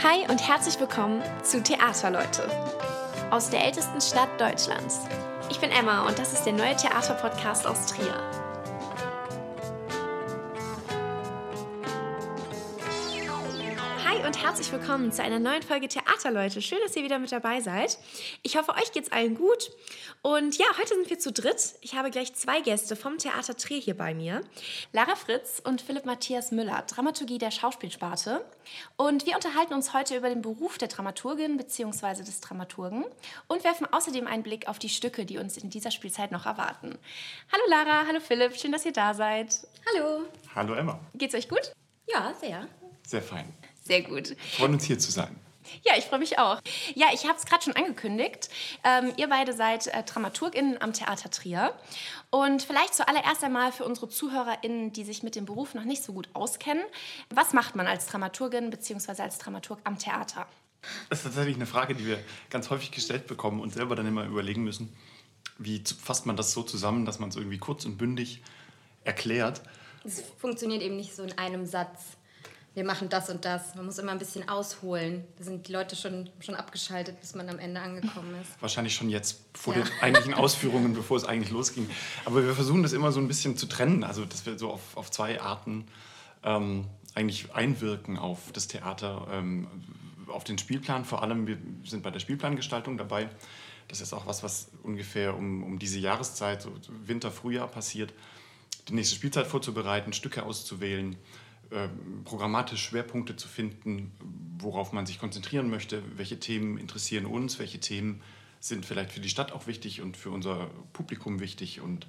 Hi und herzlich willkommen zu Theaterleute aus der ältesten Stadt Deutschlands. Ich bin Emma und das ist der neue Theaterpodcast aus Trier. Herzlich willkommen zu einer neuen Folge Theaterleute. Schön, dass ihr wieder mit dabei seid. Ich hoffe, euch geht's allen gut. Und ja, heute sind wir zu dritt. Ich habe gleich zwei Gäste vom Theater Trier hier bei mir. Lara Fritz und Philipp Matthias Müller, Dramaturgie der Schauspielsparte. Und wir unterhalten uns heute über den Beruf der Dramaturgin bzw. des Dramaturgen und werfen außerdem einen Blick auf die Stücke, die uns in dieser Spielzeit noch erwarten. Hallo Lara, hallo Philipp, schön, dass ihr da seid. Hallo. Hallo Emma. Geht's euch gut? Ja, sehr. Sehr fein. Sehr gut. Freuen uns hier zu sein. Ja, ich freue mich auch. Ja, ich habe es gerade schon angekündigt. Ähm, ihr beide seid äh, DramaturgInnen am Theater Trier. Und vielleicht zuallererst einmal für unsere ZuhörerInnen, die sich mit dem Beruf noch nicht so gut auskennen. Was macht man als Dramaturgin bzw. als Dramaturg am Theater? Das ist tatsächlich eine Frage, die wir ganz häufig gestellt bekommen und selber dann immer überlegen müssen, wie fasst man das so zusammen, dass man es irgendwie kurz und bündig erklärt. Es funktioniert eben nicht so in einem Satz. Wir machen das und das. Man muss immer ein bisschen ausholen. Da sind die Leute schon, schon abgeschaltet, bis man am Ende angekommen ist. Wahrscheinlich schon jetzt vor Ja. den eigentlichen Ausführungen, bevor es eigentlich losging. Aber wir versuchen das immer so ein bisschen zu trennen, also dass wir so auf, auf zwei Arten ähm, eigentlich einwirken auf das Theater, ähm, auf den Spielplan. Vor allem, wir sind bei der Spielplangestaltung dabei. Das ist auch was, was ungefähr um, um diese Jahreszeit, so Winter, Frühjahr passiert, die nächste Spielzeit vorzubereiten, Stücke auszuwählen, programmatisch Schwerpunkte zu finden, worauf man sich konzentrieren möchte, welche Themen interessieren uns, welche Themen sind vielleicht für die Stadt auch wichtig und für unser Publikum wichtig und,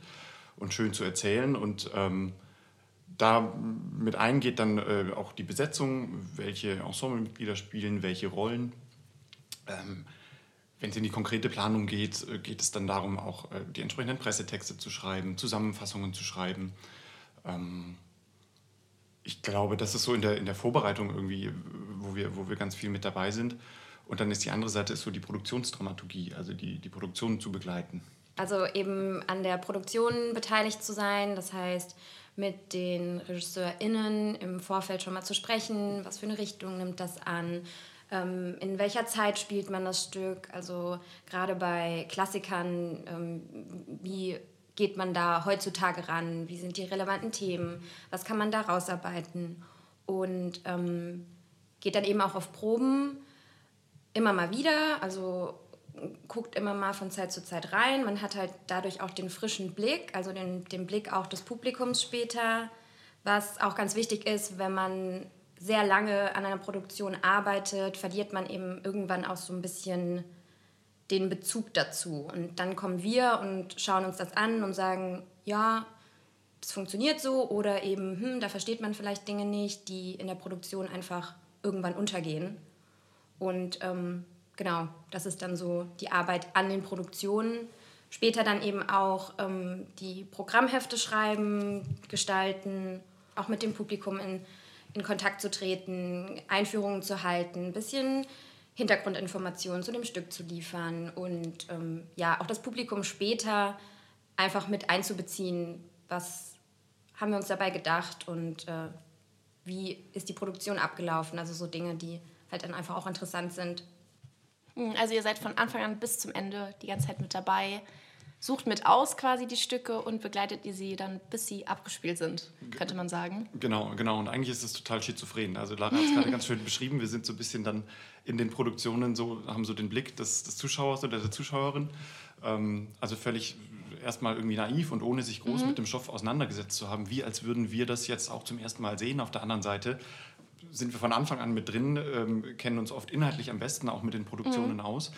und schön zu erzählen. Und ähm, da mit eingeht dann äh, auch die Besetzung, welche Ensemblemitglieder spielen, welche Rollen. Ähm, wenn es in die konkrete Planung geht, äh, geht es dann darum, auch äh, die entsprechenden Pressetexte zu schreiben, Zusammenfassungen zu schreiben. Ähm, ich glaube, das ist so in der, in der Vorbereitung irgendwie, wo wir, wo wir ganz viel mit dabei sind. Und dann ist die andere Seite ist so die Produktionsdramaturgie, also die, die Produktion zu begleiten. Also eben an der Produktion beteiligt zu sein, das heißt mit den RegisseurInnen im Vorfeld schon mal zu sprechen, was für eine Richtung nimmt das an, ähm, in welcher Zeit spielt man das Stück, also gerade bei Klassikern, ähm, wie geht man da heutzutage ran, wie sind die relevanten Themen, was kann man da rausarbeiten? Und ähm, geht dann eben auch auf Proben, immer mal wieder, also guckt immer mal von Zeit zu Zeit rein. Man hat halt dadurch auch den frischen Blick, also den, den Blick auch des Publikums später, was auch ganz wichtig ist, wenn man sehr lange an einer Produktion arbeitet, verliert man eben irgendwann auch so ein bisschen den Bezug dazu. Und dann kommen wir und schauen uns das an und sagen, ja, das funktioniert so oder eben, hm, da versteht man vielleicht Dinge nicht, die in der Produktion einfach irgendwann untergehen. Und ähm, genau, das ist dann so die Arbeit an den Produktionen. Später dann eben auch ähm, die Programmhefte schreiben, gestalten, auch mit dem Publikum in, in Kontakt zu treten, Einführungen zu halten, ein bisschen Hintergrundinformationen zu dem Stück zu liefern und ähm, ja, auch das Publikum später einfach mit einzubeziehen, was haben wir uns dabei gedacht und äh, wie ist die Produktion abgelaufen, also so Dinge, die halt dann einfach auch interessant sind. Hm, Also ihr seid von Anfang an bis zum Ende die ganze Zeit mit dabei, sucht mit aus quasi die Stücke und begleitet ihr sie dann, bis sie abgespielt sind, könnte man sagen. Genau, genau. Und eigentlich ist es total schizophren. Also Lara hat es gerade ganz schön beschrieben. Wir sind so ein bisschen dann in den Produktionen so, haben so den Blick des, des Zuschauers oder der Zuschauerin. Ähm, also völlig erstmal irgendwie naiv und ohne sich groß mit dem Stoff auseinandergesetzt zu haben, wie als würden wir das jetzt auch zum ersten Mal sehen. Auf der anderen Seite sind wir von Anfang an mit drin, ähm, kennen uns oft inhaltlich am besten auch mit den Produktionen aus.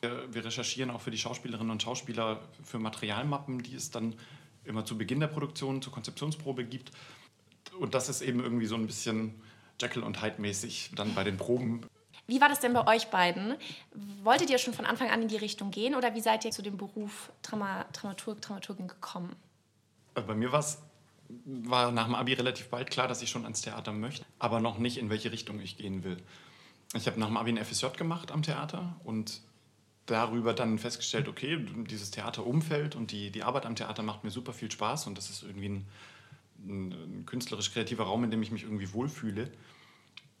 Wir, recherchieren auch für die Schauspielerinnen und Schauspieler für Materialmappen, die es dann immer zu Beginn der Produktion zur Konzeptionsprobe gibt. Und das ist eben irgendwie so ein bisschen Jekyll und Hyde mäßig dann bei den Proben. Wie war das denn bei euch beiden? Wolltet ihr schon von Anfang an in die Richtung gehen oder wie seid ihr zu dem Beruf Drama, Dramaturg, Dramaturgin gekommen? Äh, Bei mir war nach dem Abi relativ bald klar, dass ich schon ans Theater möchte, aber noch nicht, in welche Richtung ich gehen will. Ich habe nach dem Abi ein FSJ gemacht am Theater und darüber dann festgestellt, okay, dieses Theaterumfeld und die, die Arbeit am Theater macht mir super viel Spaß und das ist irgendwie ein, ein, ein künstlerisch-kreativer Raum, in dem ich mich irgendwie wohlfühle.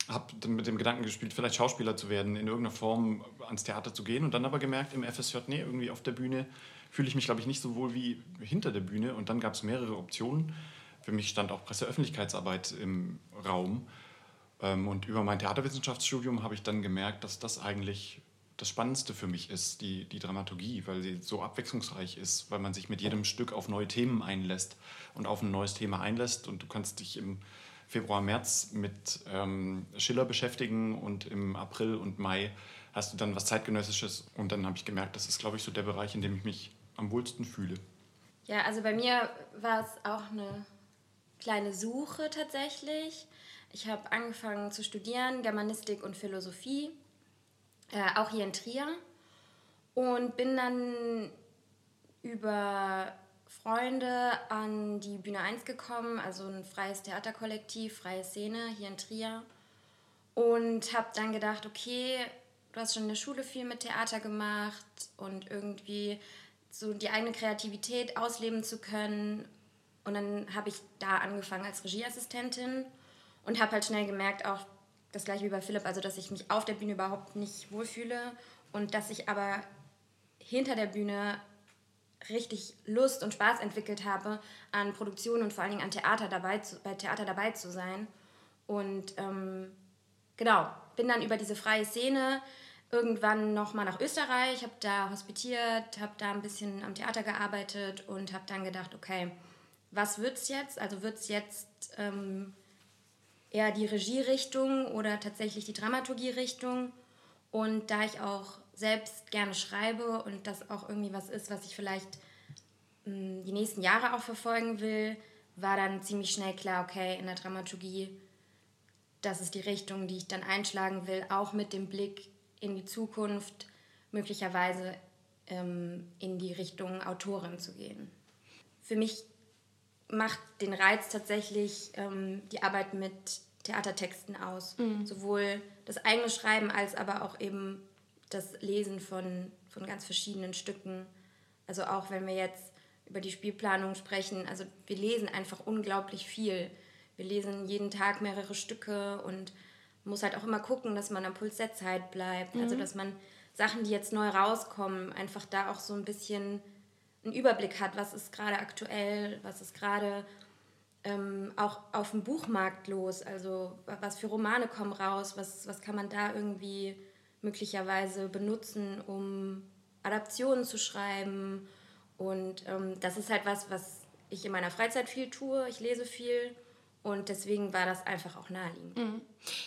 habe dann mit dem Gedanken gespielt, vielleicht Schauspieler zu werden, in irgendeiner Form ans Theater zu gehen und dann aber gemerkt im FSJ, nee, irgendwie auf der Bühne fühle ich mich, glaube ich, nicht so wohl wie hinter der Bühne und dann gab es mehrere Optionen. Für mich stand auch Presseöffentlichkeitsarbeit im Raum ähm, und über mein Theaterwissenschaftsstudium habe ich dann gemerkt, dass das eigentlich das Spannendste für mich ist, die, die Dramaturgie, weil sie so abwechslungsreich ist, weil man sich mit jedem Stück auf neue Themen einlässt und auf ein neues Thema einlässt und du kannst dich im Februar, März mit ähm, Schiller beschäftigen und im April und Mai hast du dann was zeitgenössisches und dann habe ich gemerkt, das ist, glaube ich, so der Bereich, in dem ich mich am wohlsten fühle. Ja, also bei mir war es auch eine kleine Suche tatsächlich. Ich habe angefangen zu studieren, Germanistik und Philosophie, äh, auch hier in Trier. Und bin dann über Freunde an die Bühne 1 gekommen, also ein freies Theaterkollektiv, freie Szene hier in Trier. Und habe dann gedacht, okay, du hast schon in der Schule viel mit Theater gemacht und irgendwie so die eigene Kreativität ausleben zu können. Und dann habe ich da angefangen als Regieassistentin und habe halt schnell gemerkt, auch das gleiche wie bei Philipp, also dass ich mich auf der Bühne überhaupt nicht wohlfühle und dass ich aber hinter der Bühne richtig Lust und Spaß entwickelt habe, an Produktionen und vor allen Dingen an Theater dabei zu, bei Theater dabei zu sein. Und ähm, genau, bin dann über diese freie Szene irgendwann nochmal nach Österreich, habe da hospitiert, habe da ein bisschen am Theater gearbeitet und habe dann gedacht, okay, was wird's jetzt? Also wird es jetzt ähm, eher die Regierichtung oder tatsächlich die Dramaturgierichtung? Und da ich auch selbst gerne schreibe und das auch irgendwie was ist, was ich vielleicht mh, hm, die nächsten Jahre auch verfolgen will, war dann ziemlich schnell klar, okay, in der Dramaturgie, das ist die Richtung, die ich dann einschlagen will, auch mit dem Blick in die Zukunft, möglicherweise ähm, in die Richtung Autorin zu gehen. Für mich macht den Reiz tatsächlich ähm, die Arbeit mit Theatertexten aus. Mhm. Sowohl das eigene Schreiben als aber auch eben das Lesen von, von ganz verschiedenen Stücken. Also auch wenn wir jetzt über die Spielplanung sprechen, also wir lesen einfach unglaublich viel. Wir lesen jeden Tag mehrere Stücke und muss halt auch immer gucken, dass man am Puls der Zeit bleibt. Also mhm. Also dass man Sachen, die jetzt neu rauskommen, einfach da auch so ein bisschen einen Überblick hat, was ist gerade aktuell, was ist gerade ähm, auch auf dem Buchmarkt los, also was für Romane kommen raus, was, was kann man da irgendwie möglicherweise benutzen, um Adaptionen zu schreiben. Und ähm, das ist halt was, was ich in meiner Freizeit viel tue. Ich lese viel und deswegen war das einfach auch naheliegend. Mhm.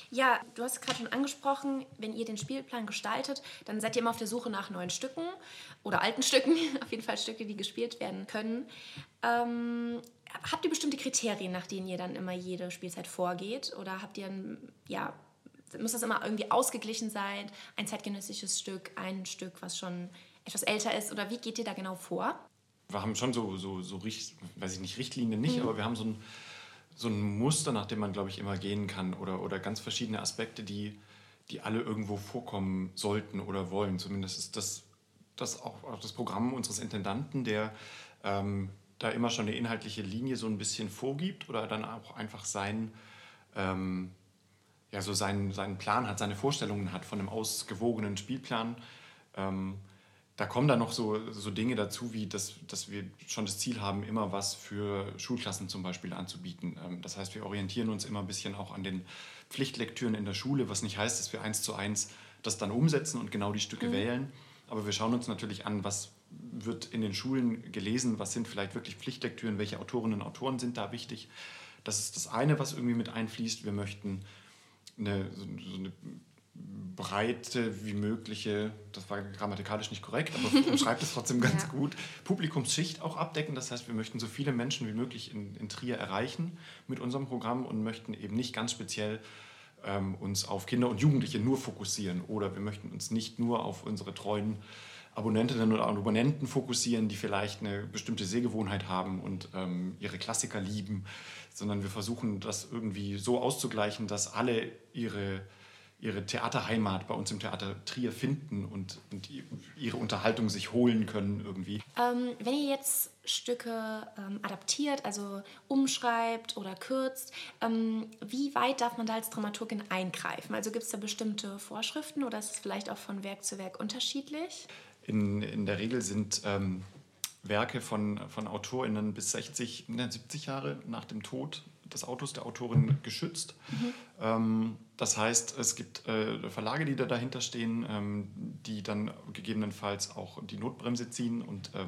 Ja, du hast gerade schon angesprochen, wenn ihr den Spielplan gestaltet, dann seid ihr immer auf der Suche nach neuen Stücken oder alten Stücken, auf jeden Fall Stücke, die gespielt werden können. Ähm, habt ihr bestimmte Kriterien, nach denen ihr dann immer jede Spielzeit vorgeht? Oder habt ihr, ein, ja, muss das immer irgendwie ausgeglichen sein? Ein zeitgenössisches Stück, ein Stück, was schon etwas älter ist? Oder wie geht ihr da genau vor? Wir haben schon so, so, so weiß ich nicht, Richtlinien nicht, mhm. aber wir haben so ein so ein Muster, nach dem man, glaube ich, immer gehen kann oder, oder ganz verschiedene Aspekte, die, die alle irgendwo vorkommen sollten oder wollen. Zumindest ist das, das auch, auch das Programm unseres Intendanten, der ähm, da immer schon eine inhaltliche Linie so ein bisschen vorgibt oder dann auch einfach sein, ähm, ja, so seinen, seinen Plan hat, seine Vorstellungen hat von einem ausgewogenen Spielplan. Ähm, da kommen dann noch so, so Dinge dazu, wie dass, dass wir schon das Ziel haben, immer was für Schulklassen zum Beispiel anzubieten. Ähm, das heißt, wir orientieren uns immer ein bisschen auch an den Pflichtlektüren in der Schule, was nicht heißt, dass wir eins zu eins das dann umsetzen und genau die Stücke mhm. wählen. Aber wir schauen uns natürlich an, was wird in den Schulen gelesen, was sind vielleicht wirklich Pflichtlektüren, welche Autorinnen und Autoren sind da wichtig. Das ist das eine, was irgendwie mit einfließt. Wir möchten eine, so eine breite wie mögliche, das war grammatikalisch nicht korrekt, aber umschreibt es trotzdem ganz ja. gut, Publikumsschicht auch abdecken. Das heißt, wir möchten so viele Menschen wie möglich in, in Trier erreichen mit unserem Programm und möchten eben nicht ganz speziell ähm, uns auf Kinder und Jugendliche nur fokussieren oder wir möchten uns nicht nur auf unsere treuen Abonnentinnen oder Abonnenten fokussieren, die vielleicht eine bestimmte Sehgewohnheit haben und ähm, ihre Klassiker lieben, sondern wir versuchen das irgendwie so auszugleichen, dass alle ihre ihre Theaterheimat bei uns im Theater Trier finden und, und ihre Unterhaltung sich holen können irgendwie. Ähm, wenn ihr jetzt Stücke ähm, adaptiert, also umschreibt oder kürzt, ähm, wie weit darf man da als Dramaturgin eingreifen? Also gibt es da bestimmte Vorschriften oder ist es vielleicht auch von Werk zu Werk unterschiedlich? In, in der Regel sind ähm, Werke von, von AutorInnen bis 60, 70 Jahre nach dem Tod des Autors, der Autorin geschützt. Mhm. Das heißt, es gibt äh, Verlage, die da dahinter stehen, ähm, die dann gegebenenfalls auch die Notbremse ziehen und ähm,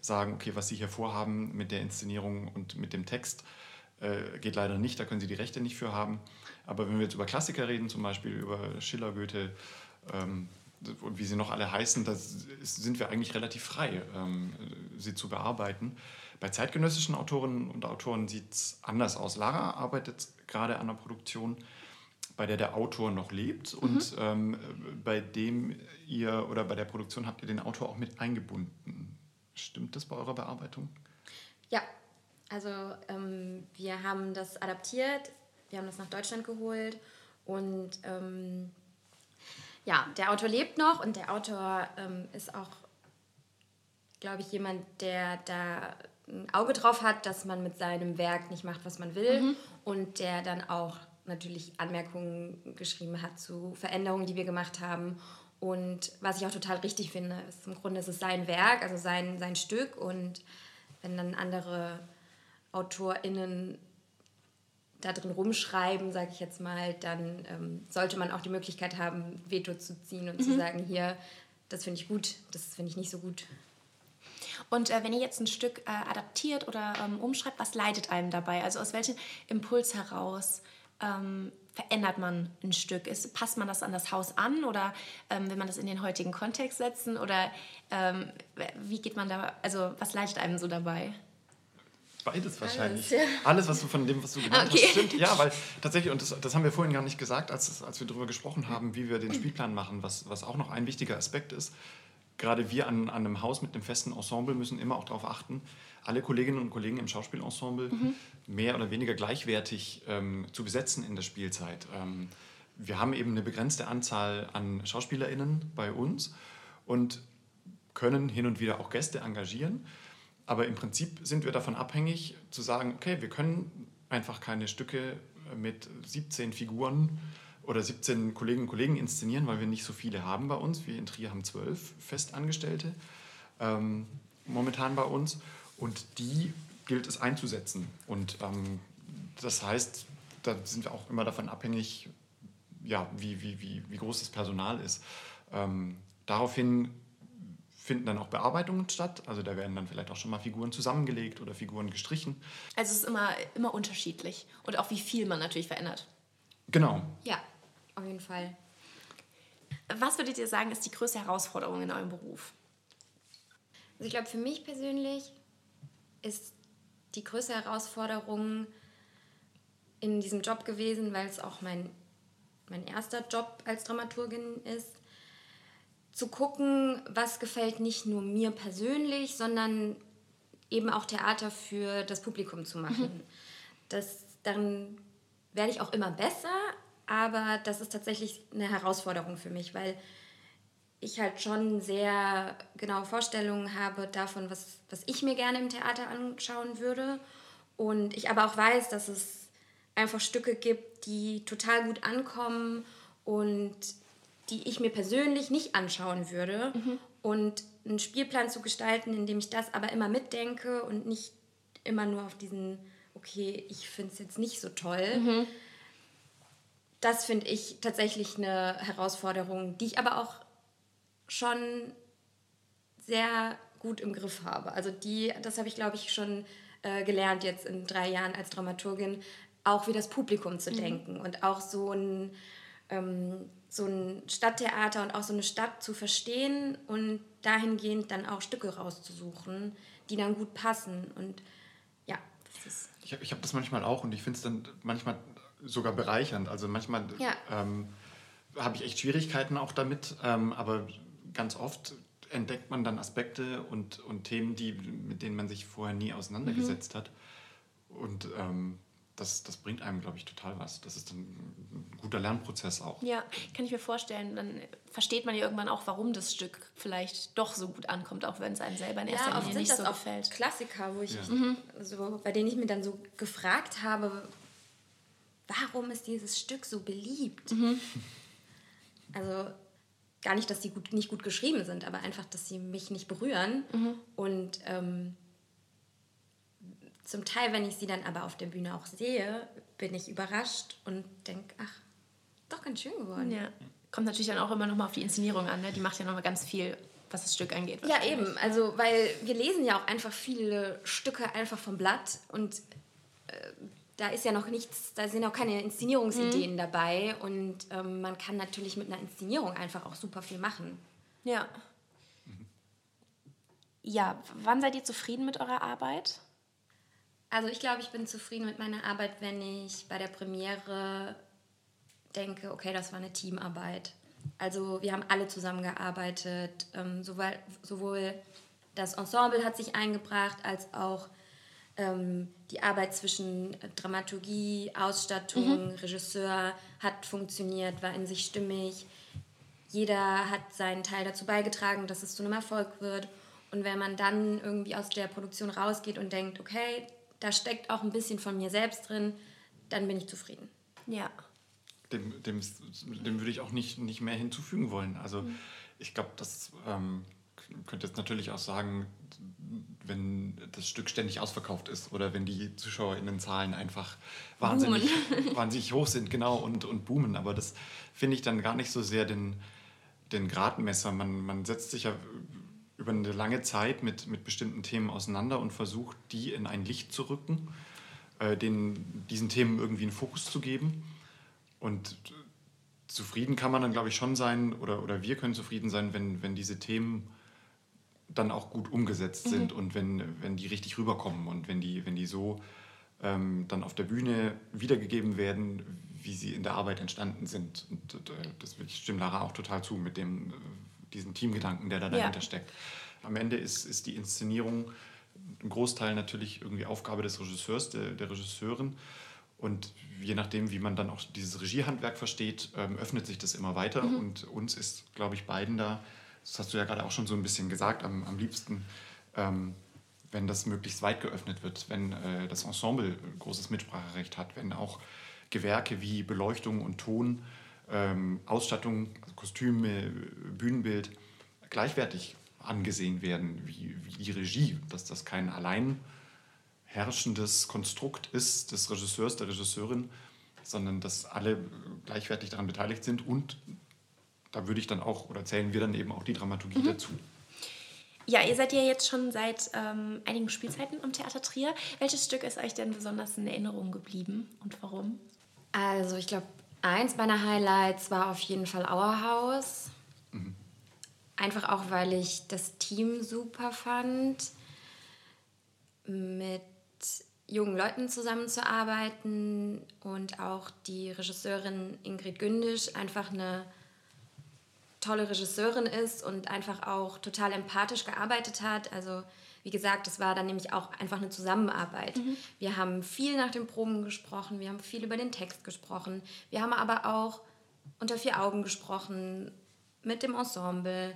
sagen, okay, was Sie hier vorhaben mit der Inszenierung und mit dem Text, äh, geht leider nicht, da können Sie die Rechte nicht für haben. Aber wenn wir jetzt über Klassiker reden, zum Beispiel über Schiller, Goethe ähm, und wie sie noch alle heißen, da sind wir eigentlich relativ frei, sie zu bearbeiten. Bei zeitgenössischen Autorinnen und Autoren sieht es anders aus. Lara arbeitet gerade an einer Produktion, bei der der Autor noch lebt mhm. und ähm, bei dem ihr oder bei der Produktion habt ihr den Autor auch mit eingebunden. Stimmt das bei eurer Bearbeitung? Ja, also ähm, wir haben das adaptiert, wir haben das nach Deutschland geholt und ähm, ja, der Autor lebt noch und der Autor ähm, ist auch, glaube ich, jemand, der da ein Auge drauf hat, dass man mit seinem Werk nicht macht, was man will mhm. und der dann auch natürlich Anmerkungen geschrieben hat zu Veränderungen, die wir gemacht haben. Und was ich auch total richtig finde, ist im Grunde ist es sein Werk, also sein, sein Stück. Und wenn dann andere AutorInnen da drin rumschreiben, sage ich jetzt mal, dann ähm, sollte man auch die Möglichkeit haben, Veto zu ziehen und mhm. zu sagen, hier, das finde ich gut, das finde ich nicht so gut. Und äh, wenn ihr jetzt ein Stück äh, adaptiert oder ähm, umschreibt, was leitet einem dabei? Also aus welchem Impuls heraus ähm, verändert man ein Stück? Ist, passt man das an das Haus an oder ähm, will man das in den heutigen Kontext setzen? Oder ähm, wie geht man da, also was leitet einem so dabei? Beides wahrscheinlich. Alles, ja. Alles, was du von dem, was du genannt okay. hast, stimmt. Ja, weil tatsächlich, und das, das haben wir vorhin gar nicht gesagt, als, als wir darüber gesprochen haben, wie wir den Spielplan machen, was, was auch noch ein wichtiger Aspekt ist gerade wir an, an einem Haus mit einem festen Ensemble müssen immer auch darauf achten, alle Kolleginnen und Kollegen im Schauspielensemble mhm. mehr oder weniger gleichwertig ähm, zu besetzen in der Spielzeit. Ähm, wir haben eben eine begrenzte Anzahl an SchauspielerInnen bei uns und können hin und wieder auch Gäste engagieren. Aber im Prinzip sind wir davon abhängig zu sagen, okay, wir können einfach keine Stücke mit 17 Figuren oder 17 Kolleginnen und Kollegen inszenieren, weil wir nicht so viele haben bei uns. Wir in Trier haben zwölf Festangestellte ähm, momentan bei uns und die gilt es einzusetzen. Und ähm, das heißt, da sind wir auch immer davon abhängig, ja, wie, wie, wie, wie groß das Personal ist. Ähm, daraufhin finden dann auch Bearbeitungen statt. Also da werden dann vielleicht auch schon mal Figuren zusammengelegt oder Figuren gestrichen. Also es ist immer, immer unterschiedlich und auch wie viel man natürlich verändert. Genau. Ja, auf jeden Fall. Was würdet ihr sagen, ist die größte Herausforderung in eurem Beruf? Also ich glaube, für mich persönlich ist die größte Herausforderung in diesem Job gewesen, weil es auch mein, mein erster Job als Dramaturgin ist, zu gucken, was gefällt nicht nur mir persönlich, sondern eben auch Theater für das Publikum zu machen. Mhm. Das, dann werde ich auch immer besser, aber das ist tatsächlich eine Herausforderung für mich, weil ich halt schon sehr genaue Vorstellungen habe davon, was, was ich mir gerne im Theater anschauen würde. Und ich aber auch weiß, dass es einfach Stücke gibt, die total gut ankommen und die ich mir persönlich nicht anschauen würde. Mhm. Und einen Spielplan zu gestalten, in dem ich das aber immer mitdenke und nicht immer nur auf diesen, okay, ich finde es jetzt nicht so toll. Mhm das finde ich tatsächlich eine Herausforderung, die ich aber auch schon sehr gut im Griff habe. Also die, das habe ich, glaube ich, schon äh, gelernt jetzt in drei Jahren als Dramaturgin, auch wie das Publikum zu mhm. denken und auch so ein, ähm, so ein Stadttheater und auch so eine Stadt zu verstehen und dahingehend dann auch Stücke rauszusuchen, die dann gut passen. Und ja, das ist. Ich habe ich hab das manchmal auch und ich finde es dann manchmal sogar bereichernd. Also manchmal ja. ähm, habe ich echt Schwierigkeiten auch damit, ähm, aber ganz oft entdeckt man dann Aspekte und, und Themen, die, mit denen man sich vorher nie auseinandergesetzt mhm. hat. Und ähm, das, das bringt einem, glaube ich, total was. Das ist dann ein guter Lernprozess auch. Ja, kann ich mir vorstellen. Dann versteht man ja irgendwann auch, warum das Stück vielleicht doch so gut ankommt, auch wenn es einem selber in erster ja, Linie nicht das so auch gefällt. Klassiker, wo ich Ja. so, bei denen ich mir dann so gefragt habe, warum ist dieses Stück so beliebt? Also gar nicht, dass die gut, nicht gut geschrieben sind, aber einfach, dass sie mich nicht berühren. Und ähm, zum Teil, wenn ich sie dann aber auf der Bühne auch sehe, bin ich überrascht und denke, ach, doch ganz schön geworden. Ja. Kommt natürlich dann auch immer noch mal auf die Inszenierung an. Ne? Die macht ja noch mal ganz viel, was das Stück angeht. Ja, eben. Also, weil wir lesen ja auch einfach viele Stücke einfach vom Blatt und äh, da ist ja noch nichts, da sind auch keine Inszenierungsideen dabei und ähm, man kann natürlich mit einer Inszenierung einfach auch super viel machen. Ja. Ja, wann seid ihr zufrieden mit eurer Arbeit? Also ich glaube, ich bin zufrieden mit meiner Arbeit, wenn ich bei der Premiere denke, okay, das war eine Teamarbeit. Also wir haben alle zusammengearbeitet, ähm, sowohl, sowohl das Ensemble hat sich eingebracht, als auch ähm, die Arbeit zwischen Dramaturgie, Ausstattung, Regisseur hat funktioniert, war in sich stimmig. Jeder hat seinen Teil dazu beigetragen, dass es zu einem Erfolg wird. Und wenn man dann irgendwie aus der Produktion rausgeht und denkt, okay, da steckt auch ein bisschen von mir selbst drin, dann bin ich zufrieden. Ja. dem, dem, dem würde ich auch nicht, nicht mehr hinzufügen wollen. Also ich glaube, das ähm, könnte jetzt natürlich auch sagen, wenn das Stück ständig ausverkauft ist oder wenn die ZuschauerInnenzahlen einfach wahnsinnig, wahnsinnig hoch sind, genau, und, und boomen. Aber das finde ich dann gar nicht so sehr den, den Gradmesser. Man, man setzt sich ja über eine lange Zeit mit, mit bestimmten Themen auseinander und versucht, die in ein Licht zu rücken, äh, den, diesen Themen irgendwie einen Fokus zu geben. Und zufrieden kann man dann, glaube ich, schon sein, oder, oder wir können zufrieden sein, wenn, wenn diese Themen dann auch gut umgesetzt sind und wenn, wenn die richtig rüberkommen und wenn die, wenn die so ähm, dann auf der Bühne wiedergegeben werden, wie sie in der Arbeit entstanden sind. Und äh, das ich stimme Lara auch total zu mit dem, äh, diesem Teamgedanken, der da Ja. dahinter steckt. Am Ende ist, ist die Inszenierung ein Großteil natürlich irgendwie Aufgabe des Regisseurs, der, der Regisseurin. Und je nachdem, wie man dann auch dieses Regiehandwerk versteht, ähm, öffnet sich das immer weiter. Und uns ist, glaube ich, beiden da, das hast du ja gerade auch schon so ein bisschen gesagt, am, am liebsten, ähm, wenn das möglichst weit geöffnet wird, wenn äh, das Ensemble großes Mitspracherecht hat, wenn auch Gewerke wie Beleuchtung und Ton, ähm, Ausstattung, also Kostüme, Bühnenbild gleichwertig angesehen werden wie, wie die Regie, dass das kein allein herrschendes Konstrukt ist des Regisseurs, der Regisseurin, sondern dass alle gleichwertig daran beteiligt sind und da würde ich dann auch oder zählen wir dann eben auch die Dramaturgie dazu. Ja, ihr seid ja jetzt schon seit ähm, einigen Spielzeiten am Theater Trier. Welches Stück ist euch denn besonders in Erinnerung geblieben und warum? Also ich glaube, eins meiner Highlights war auf jeden Fall Auerhaus. Einfach auch, weil ich das Team super fand, mit jungen Leuten zusammenzuarbeiten und auch die Regisseurin Ingrid Gündisch einfach eine tolle Regisseurin ist und einfach auch total empathisch gearbeitet hat. Also wie gesagt, das war dann nämlich auch einfach eine Zusammenarbeit. Wir haben viel nach den Proben gesprochen, wir haben viel über den Text gesprochen, wir haben aber auch unter vier Augen gesprochen mit dem Ensemble.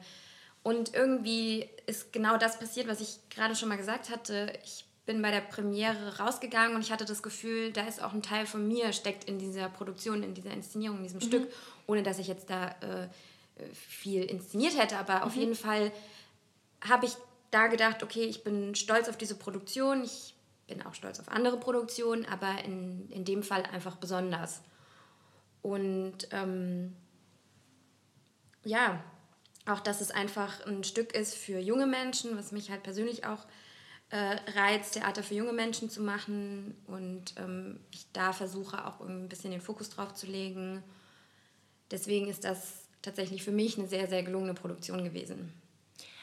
Und irgendwie ist genau das passiert, was ich gerade schon mal gesagt hatte. Ich bin bei der Premiere rausgegangen und ich hatte das Gefühl, da ist auch ein Teil von mir steckt in dieser Produktion, in dieser Inszenierung, in diesem Stück, ohne dass ich jetzt da äh, viel inszeniert hätte. Aber auf jeden Fall habe ich da gedacht, okay, ich bin stolz auf diese Produktion, ich bin auch stolz auf andere Produktionen, aber in, in dem Fall einfach besonders. Und ähm, ja, auch dass es einfach ein Stück ist für junge Menschen, was mich halt persönlich auch äh, reizt, Theater für junge Menschen zu machen und ähm, ich da versuche auch ein bisschen den Fokus drauf zu legen. Deswegen ist das tatsächlich für mich eine sehr, sehr gelungene Produktion gewesen.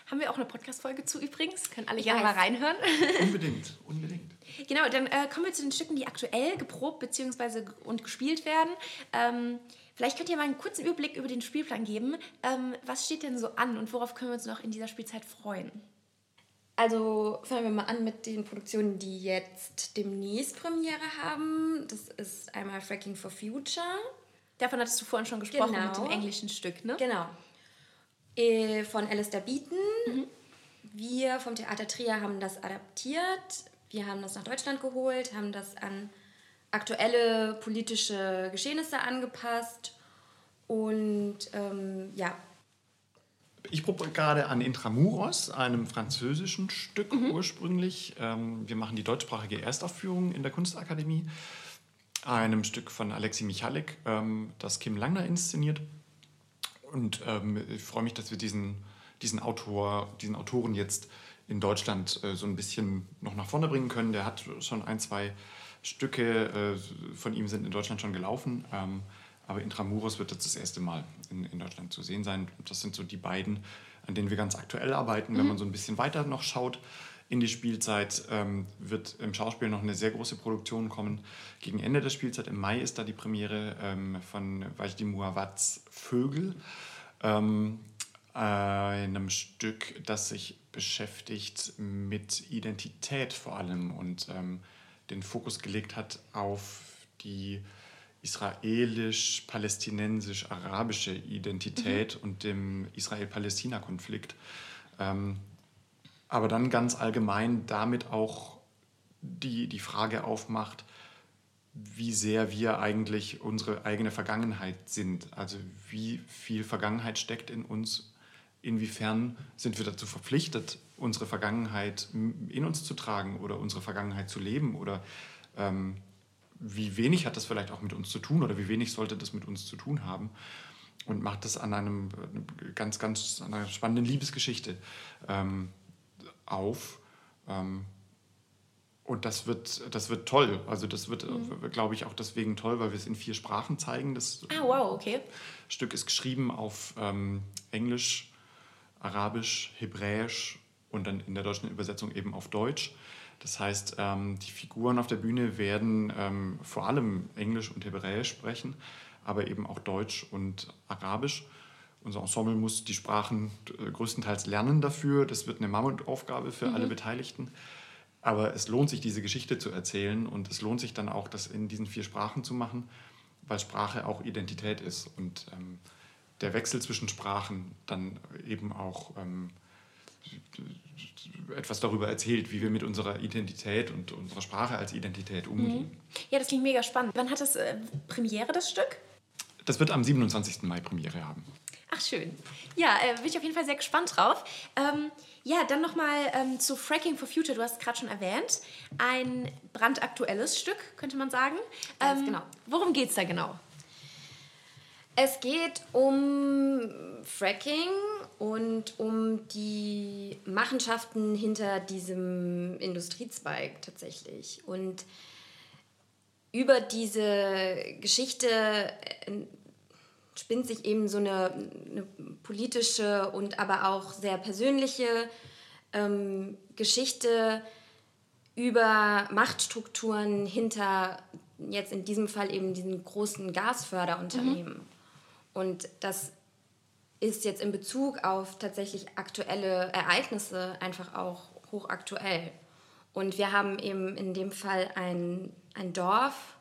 Haben wir auch eine Podcast-Folge zu übrigens? Können alle gerne mal reinhören. Unbedingt, unbedingt. Genau, dann äh, kommen wir zu den Stücken, die aktuell geprobt bzw. und gespielt werden. Ähm, vielleicht könnt ihr mal einen kurzen Überblick über den Spielplan geben. Ähm, was steht denn so an und worauf können wir uns noch in dieser Spielzeit freuen? Also fangen wir mal an mit den Produktionen, die jetzt demnächst Premiere haben. Das ist einmal Fracking for Future. Davon hattest du vorhin schon gesprochen genau. mit dem englischen Stück, ne? Genau. Äh, von Alistair Beaton. Mhm. Wir vom Theater Trier haben das adaptiert. Wir haben das nach Deutschland geholt, haben das an aktuelle politische Geschehnisse angepasst und ähm, ja. Ich probiere gerade an Intramuros, einem französischen Stück mhm. ursprünglich. Ähm, wir machen die deutschsprachige Erstaufführung in der Kunstakademie, einem Stück von Alexi Michalik, ähm, das Kim Langner inszeniert. Und ähm, ich freue mich, dass wir diesen, diesen Autor, diesen Autoren jetzt in Deutschland äh, so ein bisschen noch nach vorne bringen können. Der hat schon ein, zwei Stücke äh, von ihm sind in Deutschland schon gelaufen. Ähm, aber Intramuros wird jetzt das erste Mal in, in Deutschland zu sehen sein. Das sind so die beiden, an denen wir ganz aktuell arbeiten. Mhm. Wenn man so ein bisschen weiter noch schaut in die Spielzeit, ähm, wird im Schauspiel noch eine sehr große Produktion kommen. Gegen Ende der Spielzeit, im Mai, ist da die Premiere ähm, von Wajdi Muawats Vögel. Ähm, einem Stück, das sich beschäftigt mit Identität vor allem und ähm, den Fokus gelegt hat auf die israelisch-palästinensisch-arabische Identität mhm. und dem Israel-Palästina-Konflikt. Ähm, aber dann ganz allgemein damit auch die, die Frage aufmacht, wie sehr wir eigentlich unsere eigene Vergangenheit sind. Also wie viel Vergangenheit steckt in uns, inwiefern sind wir dazu verpflichtet, unsere Vergangenheit in uns zu tragen oder unsere Vergangenheit zu leben? Oder ähm, wie wenig hat das vielleicht auch mit uns zu tun oder wie wenig sollte das mit uns zu tun haben? Und macht das an einem ganz, ganz an einer spannenden Liebesgeschichte. Ähm, auf. Ähm, und das wird, das wird toll. Also das wird, mhm. glaube ich, auch deswegen toll, weil wir es in vier Sprachen zeigen. Das ah, wow, okay. Stück ist geschrieben auf ähm, Englisch, Arabisch, Hebräisch und dann in der deutschen Übersetzung eben auf Deutsch. Das heißt, ähm, die Figuren auf der Bühne werden ähm, vor allem Englisch und Hebräisch sprechen, aber eben auch Deutsch und Arabisch. Unser Ensemble muss die Sprachen äh, größtenteils lernen dafür. Das wird eine Mammutaufgabe für mhm. alle Beteiligten. Aber es lohnt sich, diese Geschichte zu erzählen und es lohnt sich dann auch, das in diesen vier Sprachen zu machen, weil Sprache auch Identität ist und ähm, der Wechsel zwischen Sprachen dann eben auch ähm, etwas darüber erzählt, wie wir mit unserer Identität und unserer Sprache als Identität umgehen. Mhm. Ja, das klingt mega spannend. Wann hat das äh, Premiere, das Stück? Das wird am 27. Mai Premiere haben. Ach, schön. Ja, äh, bin ich auf jeden Fall sehr gespannt drauf. Ähm, ja, dann nochmal ähm, zu Fracking for Future. Du hast es gerade schon erwähnt. Ein brandaktuelles Stück, könnte man sagen. Ähm, genau. Worum geht es da genau? Es geht um Fracking und um die Machenschaften hinter diesem Industriezweig tatsächlich. Und über diese Geschichte äh, spinnt sich eben so eine, eine politische und aber auch sehr persönliche ähm, Geschichte über Machtstrukturen hinter jetzt in diesem Fall eben diesen großen Gasförderunternehmen. Mhm. Und das ist jetzt in Bezug auf tatsächlich aktuelle Ereignisse einfach auch hochaktuell. Und wir haben eben in dem Fall ein, ein Dorf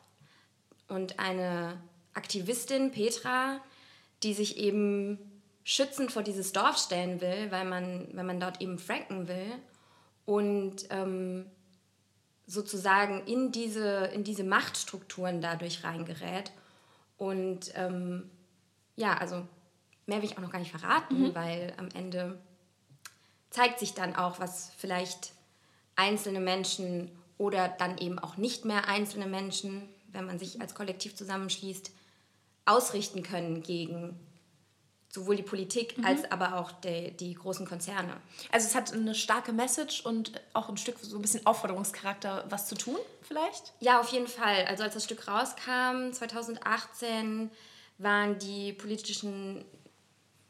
und eine Aktivistin, Petra, die sich eben schützend vor dieses Dorf stellen will, weil man, weil man dort eben franken will und ähm, sozusagen in diese, in diese Machtstrukturen dadurch reingerät und ähm, ja, also mehr will ich auch noch gar nicht verraten, mhm. weil am Ende zeigt sich dann auch, was vielleicht einzelne Menschen oder dann eben auch nicht mehr einzelne Menschen, wenn man sich als Kollektiv zusammenschließt, ausrichten können gegen sowohl die Politik mhm. als aber auch die, die großen Konzerne. Also es hat eine starke Message und auch ein Stück so ein bisschen Aufforderungscharakter, was zu tun vielleicht? Ja, auf jeden Fall. Also als das Stück rauskam, 2018, waren die politischen,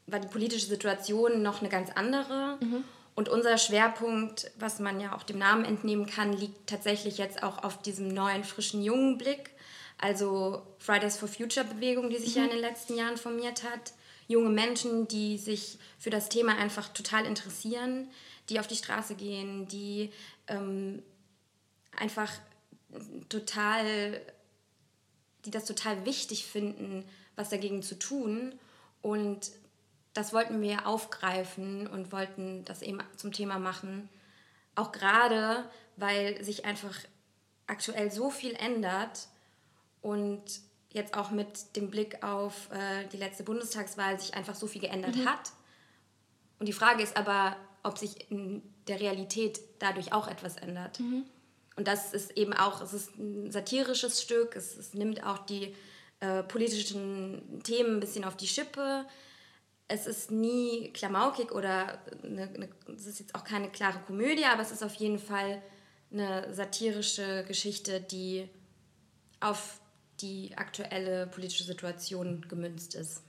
war die politische Situation noch eine ganz andere. Mhm. Und unser Schwerpunkt, was man ja auch dem Namen entnehmen kann, liegt tatsächlich jetzt auch auf diesem neuen, frischen, jungen Blick. Also Fridays for Future Bewegung, die sich mhm. ja in den letzten Jahren formiert hat. Junge Menschen, die sich für das Thema einfach total interessieren, die auf die Straße gehen, die ähm, einfach total, die das total wichtig finden, was dagegen zu tun. Und das wollten wir aufgreifen und wollten das eben zum Thema machen. Auch gerade, weil sich einfach aktuell so viel ändert und jetzt auch mit dem Blick auf äh, die letzte Bundestagswahl sich einfach so viel geändert mhm. hat. Und die Frage ist aber, ob sich in der Realität dadurch auch etwas ändert. Mhm. Und das ist eben auch, es ist ein satirisches Stück, es, es nimmt auch die äh, politischen Themen ein bisschen auf die Schippe. Es ist nie klamaukig oder eine, eine, es ist jetzt auch keine klare Komödie, aber es ist auf jeden Fall eine satirische Geschichte, die auf die aktuelle politische Situation gemünzt ist.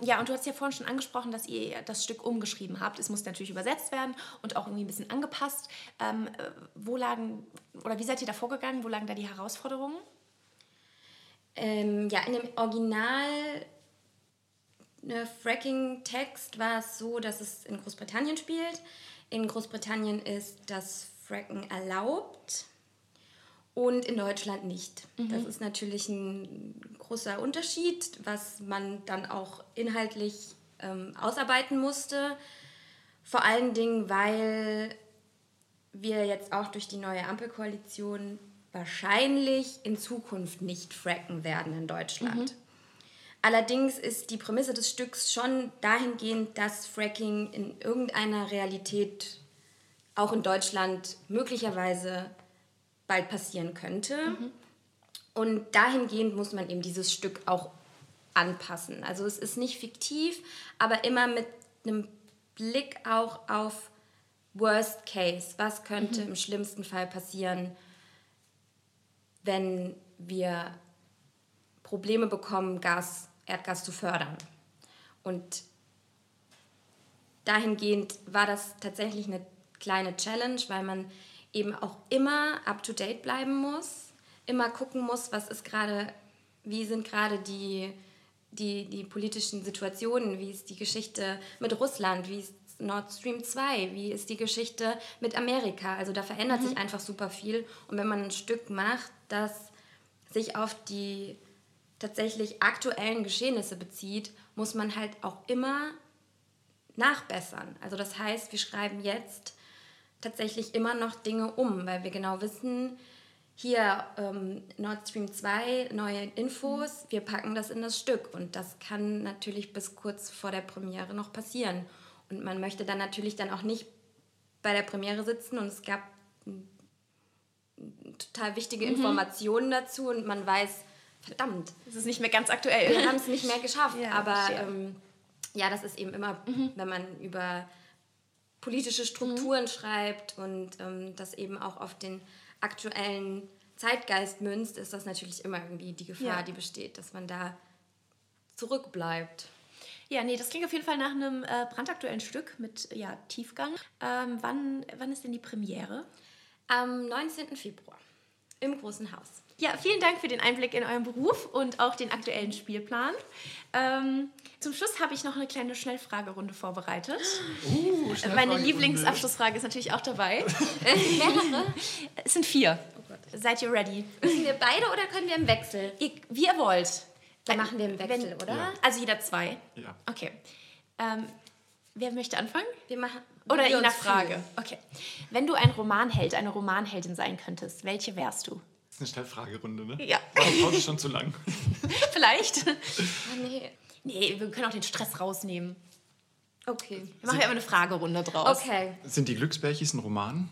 Ja, und du hast ja vorhin schon angesprochen, dass ihr das Stück umgeschrieben habt. Es muss natürlich übersetzt werden und auch irgendwie ein bisschen angepasst. Ähm, äh, wo lagen, oder wie seid ihr da vorgegangen? Wo lagen da die Herausforderungen? Ähm, ja, in dem Original ne, Fracking-Text war es so, dass es in Großbritannien spielt. In Großbritannien ist das Fracken erlaubt und in Deutschland nicht. Mhm. Das ist natürlich ein großer Unterschied, was man dann auch inhaltlich ähm, ausarbeiten musste. Vor allen Dingen, weil wir jetzt auch durch die neue Ampelkoalition wahrscheinlich in Zukunft nicht fracken werden in Deutschland. Mhm. Allerdings ist die Prämisse des Stücks schon dahingehend, dass Fracking in irgendeiner Realität auch in Deutschland möglicherweise bald passieren könnte. Mhm. Und dahingehend muss man eben dieses Stück auch anpassen. Also es ist nicht fiktiv, aber immer mit einem Blick auch auf Worst Case. Was könnte mhm. im schlimmsten Fall passieren, wenn wir Probleme bekommen, Gas, Erdgas zu fördern? Und dahingehend war das tatsächlich eine kleine Challenge, weil man eben auch immer up-to-date bleiben muss, immer gucken muss, was ist gerade, wie sind gerade die, die, die politischen Situationen, wie ist die Geschichte mit Russland, wie ist Nord Stream 2, wie ist die Geschichte mit Amerika. Also da verändert mhm. sich einfach super viel. Und wenn man ein Stück macht, das sich auf die tatsächlich aktuellen Geschehnisse bezieht, muss man halt auch immer nachbessern. Also das heißt, wir schreiben jetzt tatsächlich immer noch Dinge um, weil wir genau wissen, hier ähm, Nord Stream 2, neue Infos, wir packen das in das Stück. Und das kann natürlich bis kurz vor der Premiere noch passieren. Und man möchte dann natürlich dann auch nicht bei der Premiere sitzen und es gab total wichtige mhm. Informationen dazu und man weiß, verdammt. Es ist nicht mehr ganz aktuell. Wir haben es nicht mehr geschafft. Ja, aber ähm, ja, das ist eben immer, mhm. wenn man über politische Strukturen mhm. schreibt und ähm, das eben auch auf den aktuellen Zeitgeist münzt, ist das natürlich immer irgendwie die Gefahr, ja. die besteht, dass man da zurückbleibt. Ja, nee, das klingt auf jeden Fall nach einem äh, brandaktuellen Stück mit ja, Tiefgang. Ähm, wann, wann ist denn die Premiere? Am 19. Februar im Großen Haus. Ja, vielen Dank für den Einblick in euren Beruf und auch den aktuellen Spielplan. Ähm, zum Schluss habe ich noch eine kleine Schnellfragerunde vorbereitet. Uh, Meine Lieblingsabschlussfrage ist natürlich auch dabei. es sind vier. Oh Seid ihr ready? Müssen wir beide oder können wir im Wechsel? Ihr, wie ihr wollt. Dann machen wir im Wechsel, Wenn, oder? Ja. Also jeder zwei? Ja. Okay. Ähm, wer möchte anfangen? Wir machen. Oder je nach Frage. Okay. Wenn du ein Romanheld, eine Romanheldin sein könntest, welche wärst du? Eine Schnellfragerunde, ne? Ja. War die Pause schon zu lang? Vielleicht. Oh, nee. Nee, wir können auch den Stress rausnehmen. Okay. Wir machen ja immer eine Fragerunde draus. Okay. Sind die Glücksbärchis ein Roman?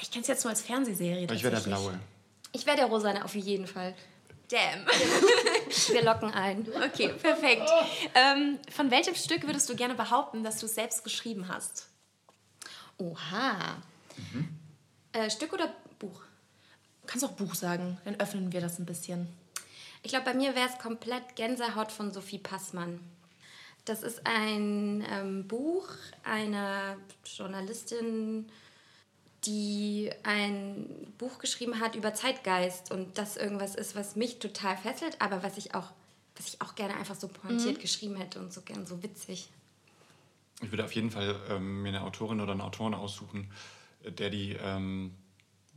Ich kenne es jetzt nur als Fernsehserie. Ich wäre der Blaue. Ich wäre der Rosane auf jeden Fall. Damn. Wir locken ein. Okay, perfekt. Ähm, von welchem Stück würdest du gerne behaupten, dass du es selbst geschrieben hast? Oha. Mhm. Äh, Stück oder Buch? Du kannst auch Buch sagen, dann öffnen wir das ein bisschen. Ich glaube, bei mir wäre es komplett Gänsehaut von Sophie Passmann. Das ist ein ähm, Buch einer Journalistin, die ein Buch geschrieben hat über Zeitgeist und das irgendwas ist, was mich total fesselt, aber was ich auch, was ich auch gerne einfach so pointiert mhm. geschrieben hätte und so gern so witzig. ich würde auf jeden Fall ähm, mir eine Autorin oder einen Autoren aussuchen, der die ähm,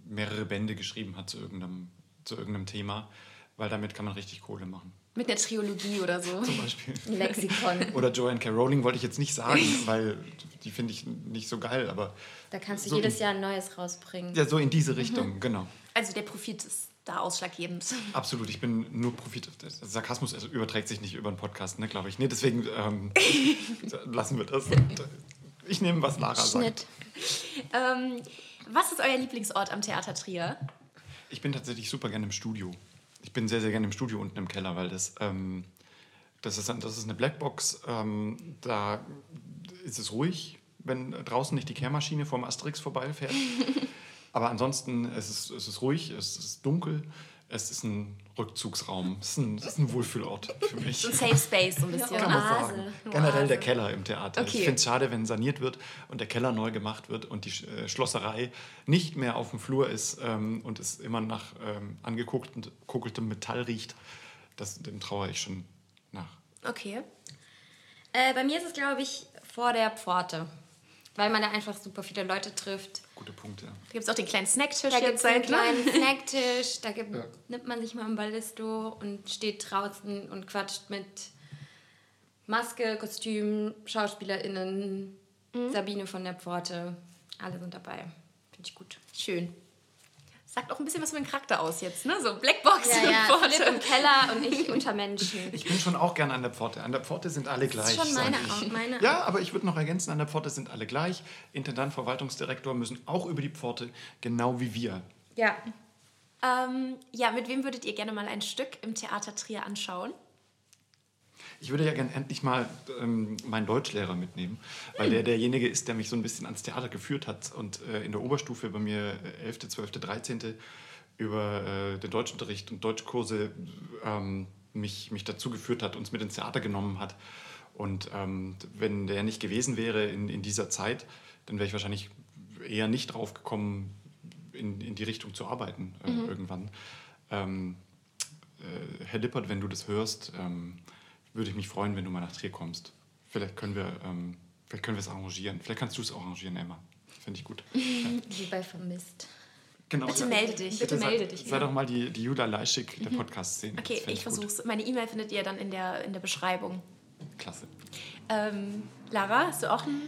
mehrere Bände geschrieben hat zu irgendeinem, zu irgendeinem Thema, weil damit kann man richtig Kohle machen. Mit einer Triologie oder so. Zum Beispiel. Lexikon. Oder Joanne K. Rowling wollte ich jetzt nicht sagen, weil die finde ich nicht so geil, aber Da kannst du So jedes in- Jahr ein neues rausbringen. ja, so in diese Richtung, genau. Also der Profit ist da ausschlaggebend. Absolut, ich bin nur Profit. Sarkasmus überträgt sich nicht über einen Podcast, ne, glaube ich. Nee, deswegen ähm, lassen wir das. Ich nehme, was Lara sagt. Schnitt. Ähm, was ist euer Lieblingsort am Theater Trier? Ich bin tatsächlich super gerne im Studio. Ich bin sehr, sehr gerne im Studio unten im Keller, weil das, ähm, das, ist, das ist eine Blackbox. Ähm, da ist es ruhig, wenn draußen nicht die Kehrmaschine vom Asterix vorbeifährt. Aber ansonsten es ist es ist ruhig, es ist dunkel, es ist ein Rückzugsraum, es ist ein, es ist ein Wohlfühlort für mich. Ein Safe Space so ein bisschen. Kann man Oase. sagen. Generell der. Keller im Theater. Okay. Ich finde es schade, wenn saniert wird und der Keller neu gemacht wird und die äh, Schlosserei nicht mehr auf dem Flur ist ähm, und es immer nach ähm, angekokeltem Metall riecht. Das, dem trauere ich schon nach. Okay. Äh, bei mir ist es, glaube ich, vor der Pforte. Weil man da einfach super viele Leute trifft. Gute Punkte. Da gibt es auch den kleinen Snacktisch Da gibt jetzt es einen seit ne? kleinen Snacktisch, da gibt, nimmt man sich mal ein Ballisto und steht draußen und quatscht mit Maske, Kostüm, SchauspielerInnen, Mhm. Sabine von der Pforte. Alle sind dabei. Finde ich gut. Schön. Sagt auch ein bisschen was über den Charakter aus jetzt, ne? So Blackbox Ja, und ja, Pforte. Philipp im Keller und ich unter Menschen. Ich bin schon auch gerne an der Pforte. An der Pforte sind alle Das gleich. ist schon meine, sag ich. meine Ja, aber ich würde noch ergänzen, an der Pforte sind alle gleich. Intendant, Verwaltungsdirektor müssen auch über die Pforte, genau wie wir. Ja. Ähm, ja, mit wem würdet ihr gerne mal ein Stück im Theater Trier anschauen? Ich würde ja gerne endlich mal ähm, meinen Deutschlehrer mitnehmen, weil der derjenige ist, der mich so ein bisschen ans Theater geführt hat und äh, in der Oberstufe bei mir äh, 11., 12., 13. über äh, den Deutschunterricht und Deutschkurse ähm, mich, mich dazu geführt hat, uns mit ins Theater genommen hat. Und ähm, wenn der nicht gewesen wäre in, in dieser Zeit, dann wäre ich wahrscheinlich eher nicht drauf gekommen, in, in die Richtung zu arbeiten äh, irgendwann. Ähm, äh, Herr Lippert, wenn du das hörst, ähm, würde ich mich freuen, wenn du mal nach Trier kommst. Vielleicht können wir ähm, vielleicht können wir es arrangieren. Vielleicht kannst du es arrangieren, Emma. Finde ich gut. Wie bei Vermisst. Genau. Bitte melde dich. Bitte sei, melde dich, Sei ja. doch mal die, die Julia Leischig der Podcast-Szene. Das Okay, ich gut. versuch's. Meine E-Mail findet ihr dann in der, in der Beschreibung. Klasse. Ähm, Lara, hast du auch ein.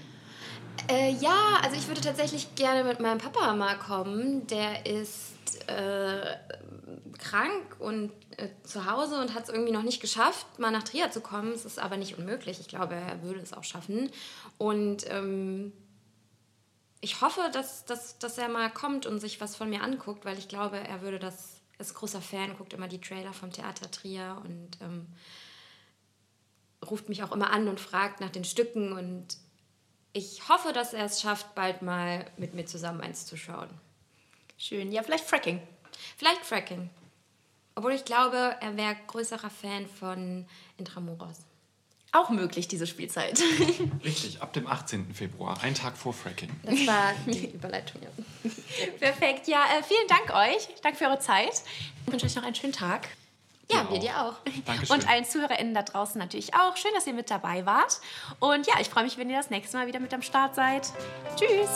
Äh, ja, also ich würde tatsächlich gerne mit meinem Papa mal kommen. Der ist äh, krank und äh, zu Hause und hat es irgendwie noch nicht geschafft, mal nach Trier zu kommen. Es ist aber nicht unmöglich. Ich glaube, er würde es auch schaffen. Und ähm, ich hoffe, dass, dass, dass er mal kommt und sich was von mir anguckt, weil ich glaube, er würde das, ist großer Fan, guckt immer die Trailer vom Theater Trier und ähm, ruft mich auch immer an und fragt nach den Stücken und ich hoffe, dass er es schafft, bald mal mit mir zusammen eins zu schauen. Schön. Ja, vielleicht Fracking. Vielleicht Fracking. Obwohl ich glaube, er wäre größerer Fan von Intramuros. Auch möglich, diese Spielzeit. Richtig, ab dem 18. Februar, ein Tag vor Fracking. Das war die Überleitung. Ja. Perfekt. Ja, äh, vielen Dank euch. Danke für eure Zeit. Ich wünsche euch noch einen schönen Tag. Ja, wir dir auch. Dankeschön. Und allen ZuhörerInnen da draußen natürlich auch. Schön, dass ihr mit dabei wart. Und ja, ich freue mich, wenn ihr das nächste Mal wieder mit am Start seid. Tschüss.